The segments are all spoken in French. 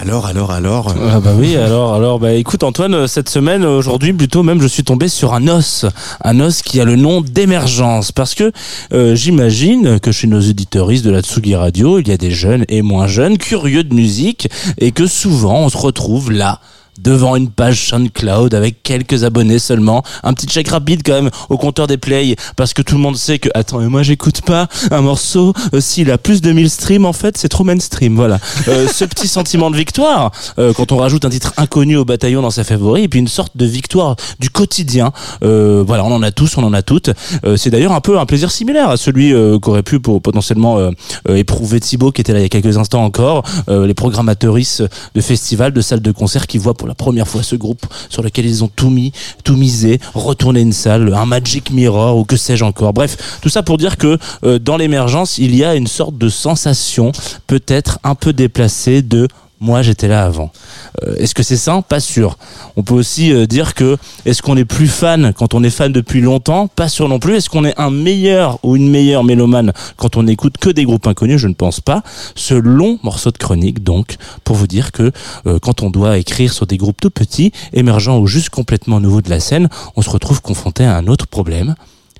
Alors, alors, alors. Ah bah oui, alors, alors, bah écoute Antoine, euh, cette semaine, aujourd'hui plutôt même, je suis tombé sur un os, un os qui a le nom d'émergence, parce que euh, j'imagine que chez nos éditeuristes de la Tsugi Radio, il y a des jeunes et moins jeunes, curieux de musique, et que souvent on se retrouve là devant une page SoundCloud avec quelques abonnés seulement, un petit check rapide quand même au compteur des plays parce que tout le monde sait que attends mais moi j'écoute pas un morceau euh, s'il a plus de 1000 streams en fait c'est trop mainstream voilà. Euh, ce petit sentiment de victoire euh, quand on rajoute un titre inconnu au bataillon dans sa favoris et puis une sorte de victoire du quotidien. Euh, voilà on en a tous on en a toutes. Euh, c'est d'ailleurs un peu un plaisir similaire à celui euh, qu'aurait pu pour, potentiellement éprouver Thibaut qui était là il y a quelques instants encore euh, les programmateuristes de festivals de salles de concert qui voient pour la première fois ce groupe sur lequel ils ont tout mis tout misé retourner une salle un Magic Mirror ou que sais-je encore. Bref tout ça pour dire que euh, dans l'émergence il y a une sorte de sensation peut-être un peu déplacée de moi j'étais là avant. Euh, est-ce que c'est ça Pas sûr. On peut aussi euh, dire que est-ce qu'on est plus fan quand on est fan depuis longtemps? Pas sûr non plus. Est-ce qu'on est un meilleur ou une meilleure mélomane quand on n'écoute que des groupes inconnus? Je ne pense pas. Ce long morceau de chronique donc pour vous dire que euh, quand on doit écrire sur des groupes tout petits, émergents ou juste complètement nouveaux de la scène, on se retrouve confronté à un autre problème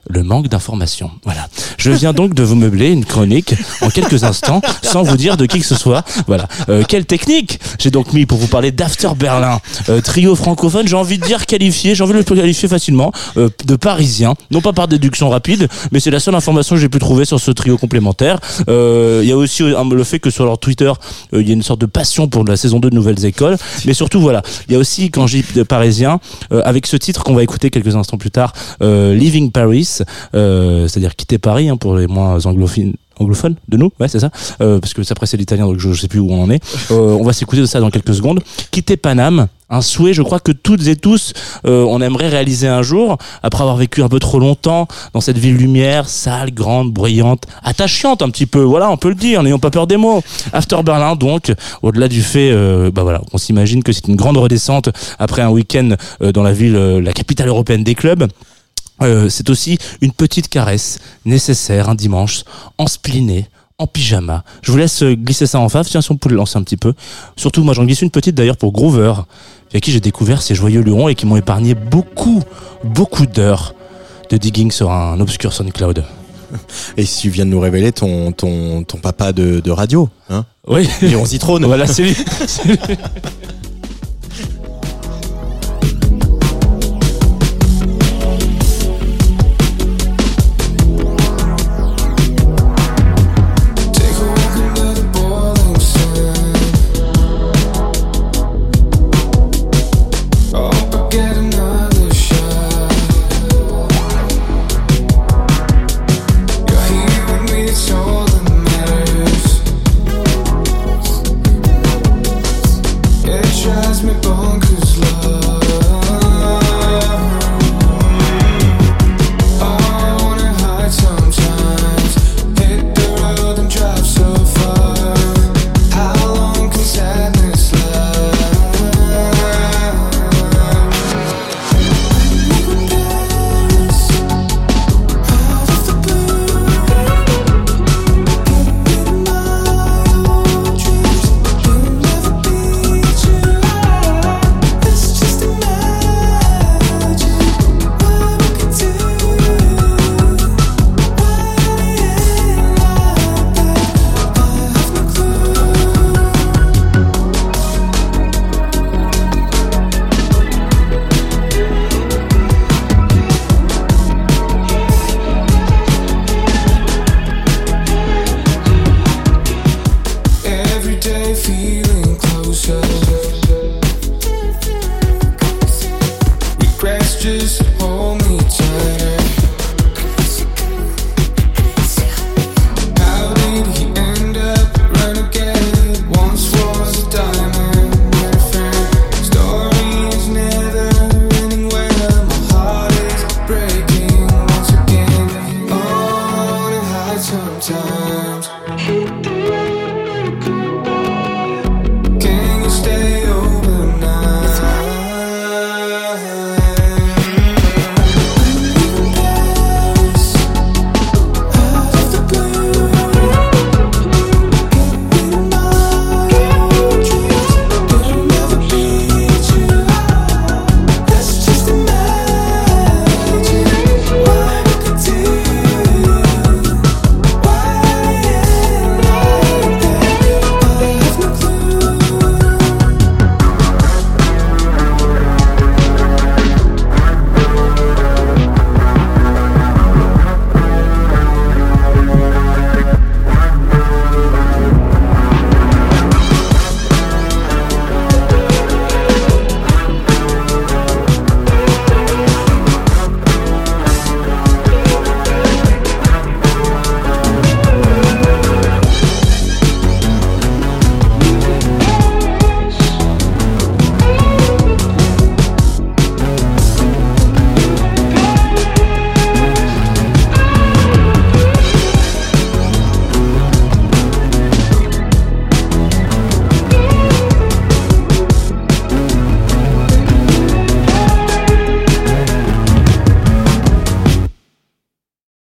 le manque d'informations. Voilà. Je viens donc de vous meubler une chronique en quelques instants sans vous dire de qui que ce soit. Voilà. Euh, quelle technique J'ai donc mis pour vous parler d'After Berlin, euh, trio francophone, j'ai envie de dire qualifié, j'ai envie de le qualifier facilement, euh, de parisien, non pas par déduction rapide, mais c'est la seule information que j'ai pu trouver sur ce trio complémentaire. Euh, Il y a aussi euh, le fait que sur leur Twitter, euh, il y a une sorte de passion pour la saison 2 de Nouvelles Écoles, mais surtout voilà, il y a aussi quand j'ai de parisien, euh, avec ce titre qu'on va écouter quelques instants plus tard, euh, Leaving Paris, euh, c'est-à-dire quitter Paris hein, pour les moins anglophones anglophone de nous ouais c'est ça euh, parce que ça précède l'italien donc je, je sais plus où on en est. Euh, on va s'écouter de ça dans quelques secondes. Quitter Paname un souhait je crois que toutes et tous euh, on aimerait réaliser un jour après avoir vécu un peu trop longtemps dans cette ville lumière sale grande bruyante attachante un petit peu voilà on peut le dire n'ayons pas peur des mots. After Berlin donc au-delà du fait bah voilà on s'imagine que c'est une grande redescente après un week-end dans la ville la capitale européenne des clubs euh, c'est aussi une petite caresse nécessaire un dimanche, en spliné, en pyjama. Je vous laisse euh, glisser ça en fave, tiens, si on peut le lancer un petit peu. Surtout, moi, j'en glisse une petite d'ailleurs pour Groover, avec qui j'ai découvert ces joyeux lurons et qui m'ont épargné beaucoup, beaucoup d'heures de digging sur un obscur SoundCloud. Et si tu viens de nous révéler ton, ton, ton papa de, de radio, hein Oui, Léon Zitrone. voilà, c'est lui. C'est lui. just hold me tighter